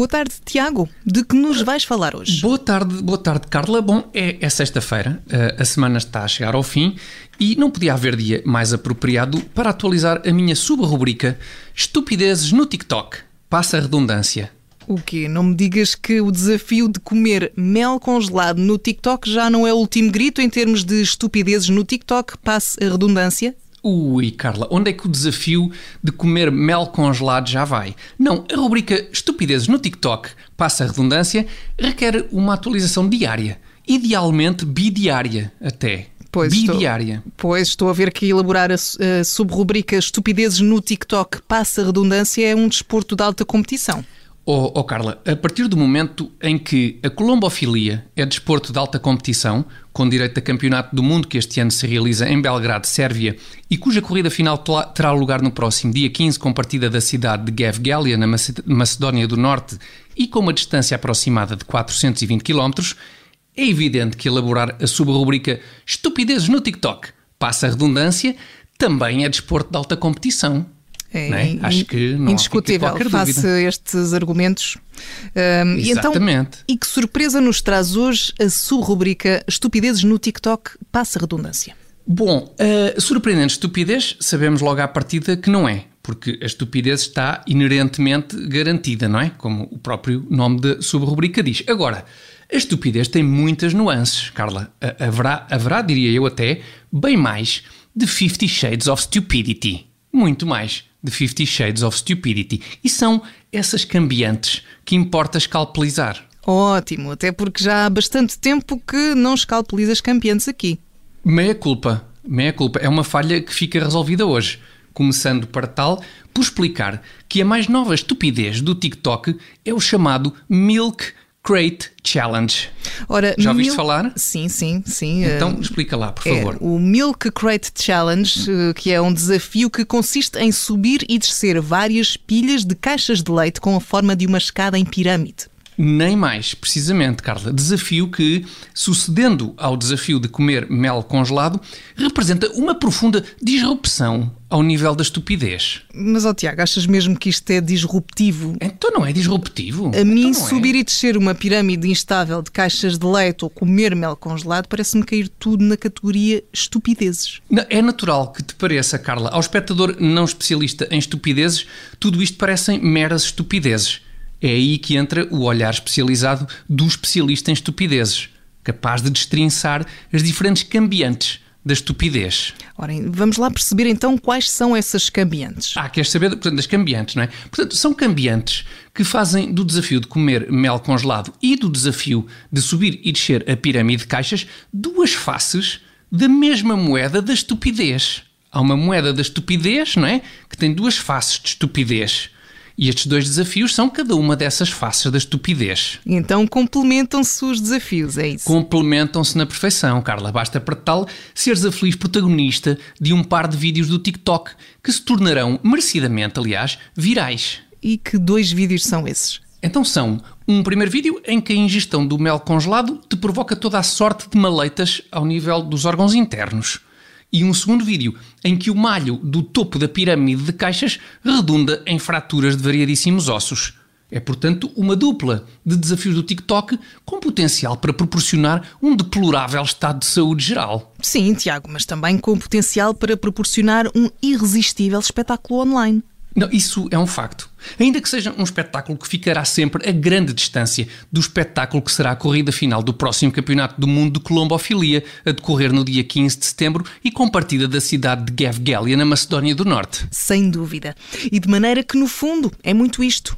Boa tarde, Tiago. De que nos vais falar hoje? Boa tarde, boa tarde, Carla. Bom, é, é sexta-feira, eh, a semana está a chegar ao fim e não podia haver dia mais apropriado para atualizar a minha subrubrica Estupidezes no TikTok. Passa a redundância. O quê? Não me digas que o desafio de comer mel congelado no TikTok já não é o último grito em termos de estupidezes no TikTok? Passe a redundância? Ui, Carla, onde é que o desafio de comer mel congelado já vai? Não, a rubrica Estupidezes no TikTok, passa a redundância, requer uma atualização diária. Idealmente bidiária, até. Pois bidiária. Estou, pois estou a ver que elaborar a, a subrubrica Estupidezes no TikTok, passa a redundância, é um desporto de alta competição. Oh, oh, Carla, a partir do momento em que a colombofilia é desporto de alta competição, com direito a campeonato do mundo que este ano se realiza em Belgrado, Sérvia, e cuja corrida final terá lugar no próximo dia 15 com partida da cidade de Gevgelia, na Macedónia do Norte, e com uma distância aproximada de 420 km, é evidente que elaborar a subrubrica Estupidezes no TikTok, passa a redundância, também é desporto de alta competição. É, é? Acho que não indiscutível face dúvida. estes argumentos. Um, Exatamente. E, então, e que surpresa nos traz hoje a subrubrica Estupidezes no TikTok, passa a redundância? Bom, a surpreendente estupidez sabemos logo à partida que não é, porque a estupidez está inerentemente garantida, não é? Como o próprio nome da subrubrica diz. Agora, a estupidez tem muitas nuances, Carla. Haverá, haverá, diria eu até, bem mais de 50 Shades of Stupidity. Muito mais de Fifty Shades of Stupidity. E são essas cambiantes que importa escalpelizar. Ótimo, até porque já há bastante tempo que não escalpelizas cambiantes aqui. Meia culpa, meia culpa. É uma falha que fica resolvida hoje. Começando para tal, por explicar que a mais nova estupidez do TikTok é o chamado Milk Crate Challenge. Ora, Já ouviste mil... falar? Sim, sim, sim. Então uh, explica lá, por favor. É, o Milk Crate Challenge, uh, que é um desafio que consiste em subir e descer várias pilhas de caixas de leite com a forma de uma escada em pirâmide. Nem mais, precisamente, Carla. Desafio que, sucedendo ao desafio de comer mel congelado, representa uma profunda disrupção ao nível da estupidez. Mas, ó oh, Tiago, achas mesmo que isto é disruptivo? Então não é disruptivo? A mim, então subir é. e descer uma pirâmide instável de caixas de leite ou comer mel congelado parece-me cair tudo na categoria estupidezes. É natural que te pareça, Carla. Ao espectador não especialista em estupidezes, tudo isto parecem meras estupidezes. É aí que entra o olhar especializado do especialista em estupidezes, capaz de destrinçar as diferentes cambiantes da estupidez. Ora, vamos lá perceber então quais são essas cambiantes. Ah, queres saber portanto, das cambiantes, não é? Portanto, são cambiantes que fazem do desafio de comer mel congelado e do desafio de subir e descer a pirâmide de caixas duas faces da mesma moeda da estupidez. Há uma moeda da estupidez, não é? Que tem duas faces de estupidez. E estes dois desafios são cada uma dessas faces da estupidez. Então complementam-se os desafios, é isso? Complementam-se na perfeição, Carla. Basta para tal seres a feliz protagonista de um par de vídeos do TikTok que se tornarão, merecidamente, aliás, virais. E que dois vídeos são esses? Então são um primeiro vídeo em que a ingestão do mel congelado te provoca toda a sorte de maleitas ao nível dos órgãos internos e um segundo vídeo em que o malho do topo da pirâmide de caixas redunda em fraturas de variadíssimos ossos. É, portanto, uma dupla de desafios do TikTok com potencial para proporcionar um deplorável estado de saúde geral. Sim, Tiago, mas também com potencial para proporcionar um irresistível espetáculo online. Não, isso é um facto. Ainda que seja um espetáculo que ficará sempre a grande distância do espetáculo que será a corrida final do próximo Campeonato do Mundo de Colombofilia, a decorrer no dia 15 de setembro e com partida da cidade de Gevgelia, na Macedónia do Norte. Sem dúvida. E de maneira que, no fundo, é muito isto.